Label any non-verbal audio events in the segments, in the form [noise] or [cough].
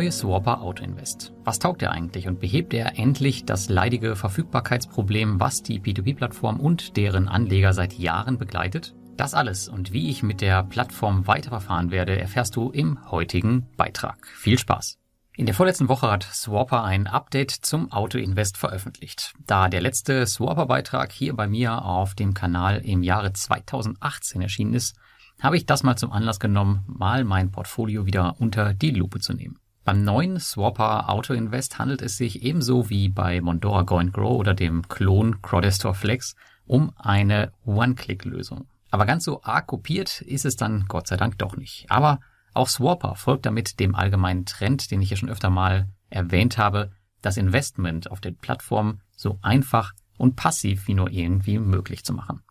Neue Swapper Auto Invest. Was taugt er eigentlich und behebt er endlich das leidige Verfügbarkeitsproblem, was die P2P-Plattform und deren Anleger seit Jahren begleitet? Das alles und wie ich mit der Plattform weiterverfahren werde, erfährst du im heutigen Beitrag. Viel Spaß! In der vorletzten Woche hat Swapper ein Update zum Auto Invest veröffentlicht. Da der letzte Swapper-Beitrag hier bei mir auf dem Kanal im Jahre 2018 erschienen ist, habe ich das mal zum Anlass genommen, mal mein Portfolio wieder unter die Lupe zu nehmen. Beim neuen Swapper Auto Invest handelt es sich ebenso wie bei Mondora Go Grow oder dem Klon Crodestor Flex um eine One-Click-Lösung. Aber ganz so arg kopiert ist es dann Gott sei Dank doch nicht. Aber auch Swapper folgt damit dem allgemeinen Trend, den ich ja schon öfter mal erwähnt habe, das Investment auf der Plattform so einfach und passiv wie nur irgendwie möglich zu machen.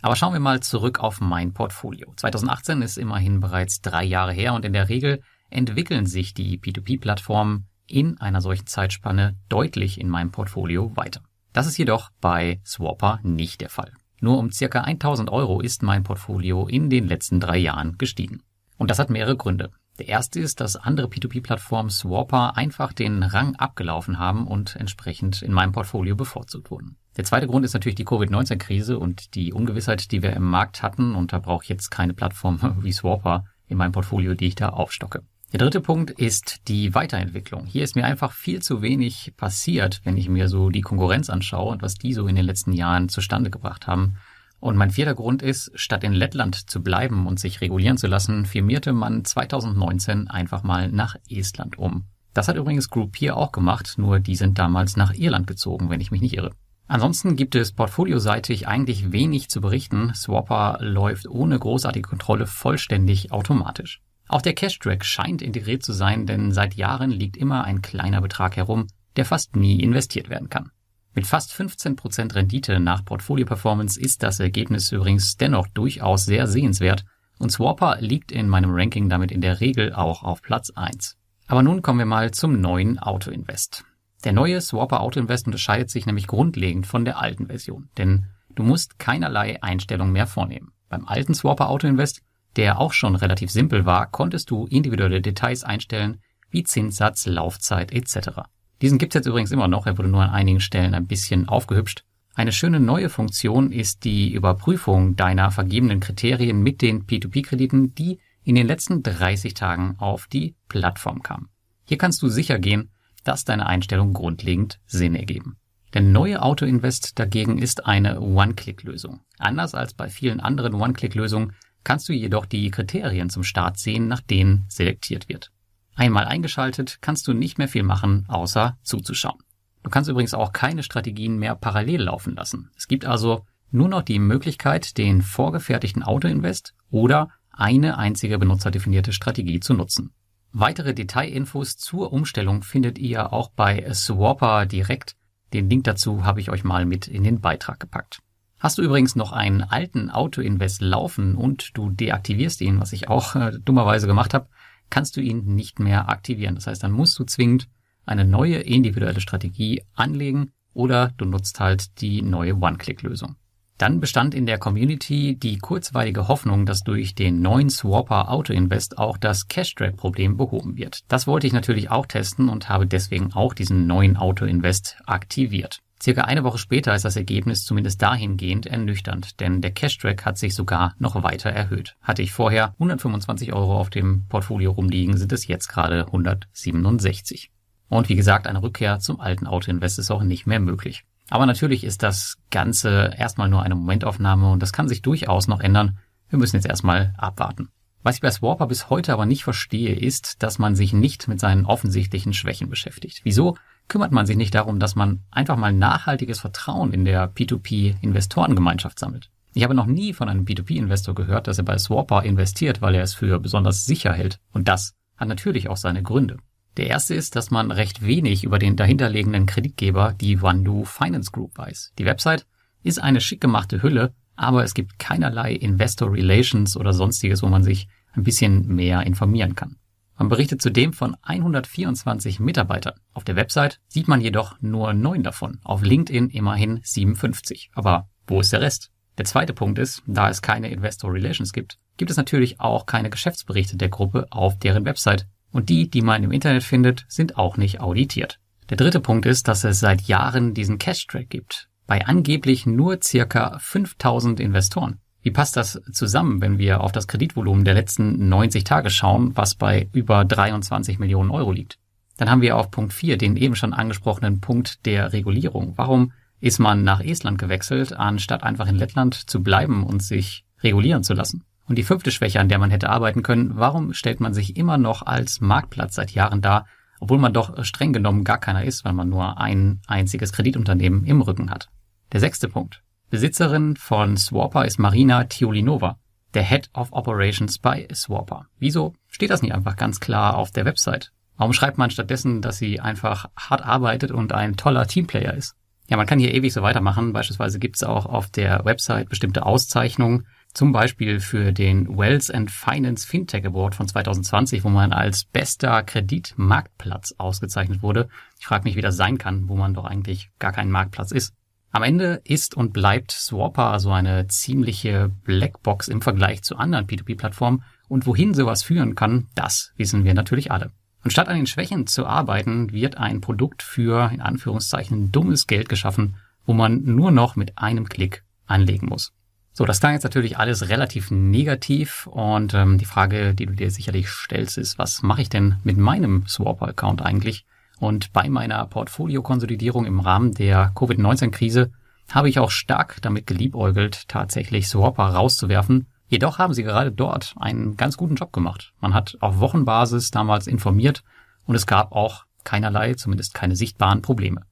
Aber schauen wir mal zurück auf mein Portfolio. 2018 ist immerhin bereits drei Jahre her und in der Regel entwickeln sich die P2P-Plattformen in einer solchen Zeitspanne deutlich in meinem Portfolio weiter. Das ist jedoch bei Swapper nicht der Fall. Nur um circa 1000 Euro ist mein Portfolio in den letzten drei Jahren gestiegen. Und das hat mehrere Gründe. Der erste ist, dass andere P2P-Plattformen Swapper einfach den Rang abgelaufen haben und entsprechend in meinem Portfolio bevorzugt wurden. Der zweite Grund ist natürlich die Covid-19-Krise und die Ungewissheit, die wir im Markt hatten. Und da brauche ich jetzt keine Plattform [laughs] wie Swapper in meinem Portfolio, die ich da aufstocke. Der dritte Punkt ist die Weiterentwicklung. Hier ist mir einfach viel zu wenig passiert, wenn ich mir so die Konkurrenz anschaue und was die so in den letzten Jahren zustande gebracht haben. Und mein vierter Grund ist, statt in Lettland zu bleiben und sich regulieren zu lassen, firmierte man 2019 einfach mal nach Estland um. Das hat übrigens Group hier auch gemacht, nur die sind damals nach Irland gezogen, wenn ich mich nicht irre. Ansonsten gibt es portfolioseitig eigentlich wenig zu berichten. Swapper läuft ohne großartige Kontrolle vollständig automatisch. Auch der Cash-Track scheint integriert zu sein, denn seit Jahren liegt immer ein kleiner Betrag herum, der fast nie investiert werden kann. Mit fast 15% Rendite nach Portfolio-Performance ist das Ergebnis übrigens dennoch durchaus sehr sehenswert und Swapper liegt in meinem Ranking damit in der Regel auch auf Platz 1. Aber nun kommen wir mal zum neuen Auto-Invest. Der neue Swapper Auto-Invest unterscheidet sich nämlich grundlegend von der alten Version, denn du musst keinerlei Einstellungen mehr vornehmen. Beim alten Swapper Auto-Invest der auch schon relativ simpel war, konntest du individuelle Details einstellen, wie Zinssatz, Laufzeit etc. Diesen gibt's jetzt übrigens immer noch, er wurde nur an einigen Stellen ein bisschen aufgehübscht. Eine schöne neue Funktion ist die Überprüfung deiner vergebenen Kriterien mit den P2P-Krediten, die in den letzten 30 Tagen auf die Plattform kamen. Hier kannst du sicher gehen, dass deine Einstellungen grundlegend Sinn ergeben. Der neue Auto-Invest dagegen ist eine One-Click-Lösung. Anders als bei vielen anderen One-Click-Lösungen kannst du jedoch die Kriterien zum Start sehen, nach denen selektiert wird. Einmal eingeschaltet kannst du nicht mehr viel machen, außer zuzuschauen. Du kannst übrigens auch keine Strategien mehr parallel laufen lassen. Es gibt also nur noch die Möglichkeit, den vorgefertigten Autoinvest oder eine einzige benutzerdefinierte Strategie zu nutzen. Weitere Detailinfos zur Umstellung findet ihr auch bei Swapper direkt. Den Link dazu habe ich euch mal mit in den Beitrag gepackt. Hast du übrigens noch einen alten Auto-Invest laufen und du deaktivierst ihn, was ich auch äh, dummerweise gemacht habe, kannst du ihn nicht mehr aktivieren. Das heißt, dann musst du zwingend eine neue individuelle Strategie anlegen oder du nutzt halt die neue One-Click-Lösung. Dann bestand in der Community die kurzweilige Hoffnung, dass durch den neuen Swapper Auto Invest auch das Cash Drag Problem behoben wird. Das wollte ich natürlich auch testen und habe deswegen auch diesen neuen Auto Invest aktiviert. Circa eine Woche später ist das Ergebnis zumindest dahingehend ernüchternd, denn der Cash-Track hat sich sogar noch weiter erhöht. Hatte ich vorher 125 Euro auf dem Portfolio rumliegen, sind es jetzt gerade 167. Und wie gesagt, eine Rückkehr zum alten Auto-Invest ist auch nicht mehr möglich. Aber natürlich ist das Ganze erstmal nur eine Momentaufnahme und das kann sich durchaus noch ändern. Wir müssen jetzt erstmal abwarten. Was ich bei Swarper bis heute aber nicht verstehe, ist, dass man sich nicht mit seinen offensichtlichen Schwächen beschäftigt. Wieso kümmert man sich nicht darum, dass man einfach mal nachhaltiges Vertrauen in der P2P-Investorengemeinschaft sammelt? Ich habe noch nie von einem P2P-Investor gehört, dass er bei Swapper investiert, weil er es für besonders sicher hält. Und das hat natürlich auch seine Gründe. Der erste ist, dass man recht wenig über den dahinterliegenden Kreditgeber, die Wandu Finance Group, weiß. Die Website ist eine schick gemachte Hülle, aber es gibt keinerlei Investor Relations oder sonstiges, wo man sich ein bisschen mehr informieren kann. Man berichtet zudem von 124 Mitarbeitern. Auf der Website sieht man jedoch nur neun davon, auf LinkedIn immerhin 57. Aber wo ist der Rest? Der zweite Punkt ist, da es keine Investor Relations gibt, gibt es natürlich auch keine Geschäftsberichte der Gruppe auf deren Website. Und die, die man im Internet findet, sind auch nicht auditiert. Der dritte Punkt ist, dass es seit Jahren diesen Cash-Track gibt bei angeblich nur circa 5000 Investoren. Wie passt das zusammen, wenn wir auf das Kreditvolumen der letzten 90 Tage schauen, was bei über 23 Millionen Euro liegt? Dann haben wir auf Punkt 4 den eben schon angesprochenen Punkt der Regulierung. Warum ist man nach Estland gewechselt, anstatt einfach in Lettland zu bleiben und sich regulieren zu lassen? Und die fünfte Schwäche, an der man hätte arbeiten können, warum stellt man sich immer noch als Marktplatz seit Jahren dar, obwohl man doch streng genommen gar keiner ist, weil man nur ein einziges Kreditunternehmen im Rücken hat. Der sechste Punkt. Besitzerin von Swapper ist Marina Tiolinova, der Head of Operations bei Swapper. Wieso steht das nicht einfach ganz klar auf der Website? Warum schreibt man stattdessen, dass sie einfach hart arbeitet und ein toller Teamplayer ist? Ja, man kann hier ewig so weitermachen. Beispielsweise gibt es auch auf der Website bestimmte Auszeichnungen, zum Beispiel für den Wells and Finance Fintech Award von 2020, wo man als bester Kreditmarktplatz ausgezeichnet wurde. Ich frage mich, wie das sein kann, wo man doch eigentlich gar kein Marktplatz ist. Am Ende ist und bleibt Swapper also eine ziemliche Blackbox im Vergleich zu anderen P2P-Plattformen und wohin sowas führen kann, das wissen wir natürlich alle. Und statt an den Schwächen zu arbeiten, wird ein Produkt für, in Anführungszeichen, dummes Geld geschaffen, wo man nur noch mit einem Klick anlegen muss. So, das klang jetzt natürlich alles relativ negativ und ähm, die Frage, die du dir sicherlich stellst, ist, was mache ich denn mit meinem Swapper-Account eigentlich? Und bei meiner Portfoliokonsolidierung im Rahmen der Covid-19-Krise habe ich auch stark damit geliebäugelt, tatsächlich Swapper rauszuwerfen. Jedoch haben sie gerade dort einen ganz guten Job gemacht. Man hat auf Wochenbasis damals informiert und es gab auch keinerlei, zumindest keine sichtbaren Probleme.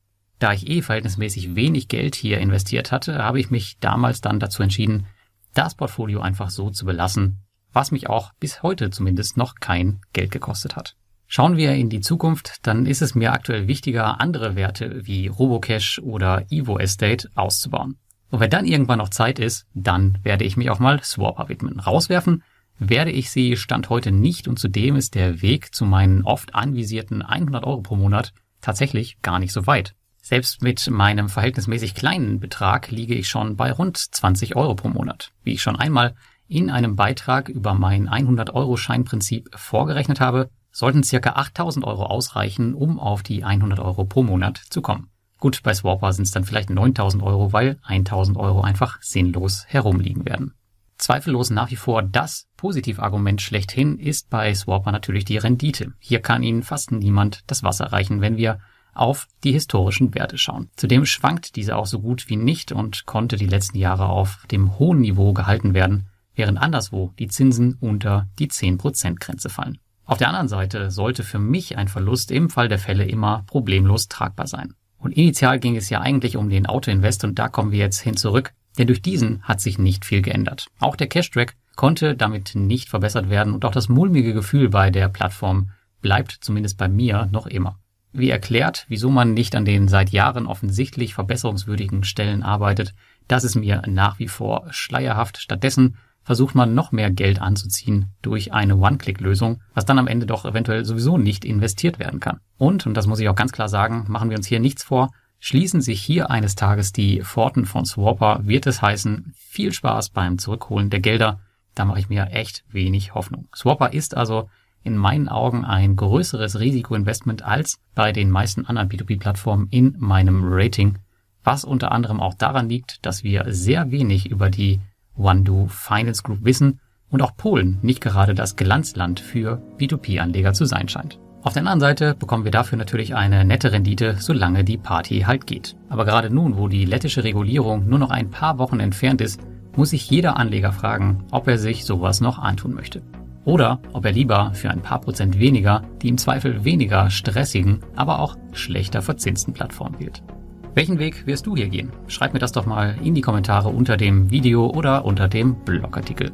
Da ich eh verhältnismäßig wenig Geld hier investiert hatte, habe ich mich damals dann dazu entschieden, das Portfolio einfach so zu belassen, was mich auch bis heute zumindest noch kein Geld gekostet hat. Schauen wir in die Zukunft, dann ist es mir aktuell wichtiger, andere Werte wie Robocash oder Evo Estate auszubauen. Und wenn dann irgendwann noch Zeit ist, dann werde ich mich auch mal Swapper widmen. Rauswerfen werde ich sie Stand heute nicht und zudem ist der Weg zu meinen oft anvisierten 100 Euro pro Monat tatsächlich gar nicht so weit. Selbst mit meinem verhältnismäßig kleinen Betrag liege ich schon bei rund 20 Euro pro Monat. Wie ich schon einmal in einem Beitrag über mein 100-Euro-Scheinprinzip vorgerechnet habe, sollten circa 8000 Euro ausreichen, um auf die 100 Euro pro Monat zu kommen. Gut, bei Swapper sind es dann vielleicht 9000 Euro, weil 1000 Euro einfach sinnlos herumliegen werden. Zweifellos nach wie vor das Positivargument schlechthin ist bei Swapper natürlich die Rendite. Hier kann Ihnen fast niemand das Wasser reichen, wenn wir auf die historischen Werte schauen. Zudem schwankt diese auch so gut wie nicht und konnte die letzten Jahre auf dem hohen Niveau gehalten werden, während anderswo die Zinsen unter die 10% Grenze fallen. Auf der anderen Seite sollte für mich ein Verlust im Fall der Fälle immer problemlos tragbar sein. Und initial ging es ja eigentlich um den Autoinvest und da kommen wir jetzt hin zurück, denn durch diesen hat sich nicht viel geändert. Auch der Cash-Track konnte damit nicht verbessert werden und auch das mulmige Gefühl bei der Plattform bleibt zumindest bei mir noch immer. Wie erklärt, wieso man nicht an den seit Jahren offensichtlich verbesserungswürdigen Stellen arbeitet, das ist mir nach wie vor schleierhaft. Stattdessen versucht man noch mehr Geld anzuziehen durch eine One-Click-Lösung, was dann am Ende doch eventuell sowieso nicht investiert werden kann. Und, und das muss ich auch ganz klar sagen, machen wir uns hier nichts vor, Schließen sich hier eines Tages die Pforten von Swapper, wird es heißen, viel Spaß beim Zurückholen der Gelder. Da mache ich mir echt wenig Hoffnung. Swapper ist also in meinen Augen ein größeres Risikoinvestment als bei den meisten anderen P2P-Plattformen in meinem Rating, was unter anderem auch daran liegt, dass wir sehr wenig über die OneDo Finance Group wissen und auch Polen nicht gerade das Glanzland für P2P-Anleger zu sein scheint. Auf der anderen Seite bekommen wir dafür natürlich eine nette Rendite, solange die Party halt geht. Aber gerade nun, wo die lettische Regulierung nur noch ein paar Wochen entfernt ist, muss sich jeder Anleger fragen, ob er sich sowas noch antun möchte. Oder ob er lieber für ein paar Prozent weniger die im Zweifel weniger stressigen, aber auch schlechter verzinsten Plattformen wählt. Welchen Weg wirst du hier gehen? Schreib mir das doch mal in die Kommentare unter dem Video oder unter dem Blogartikel.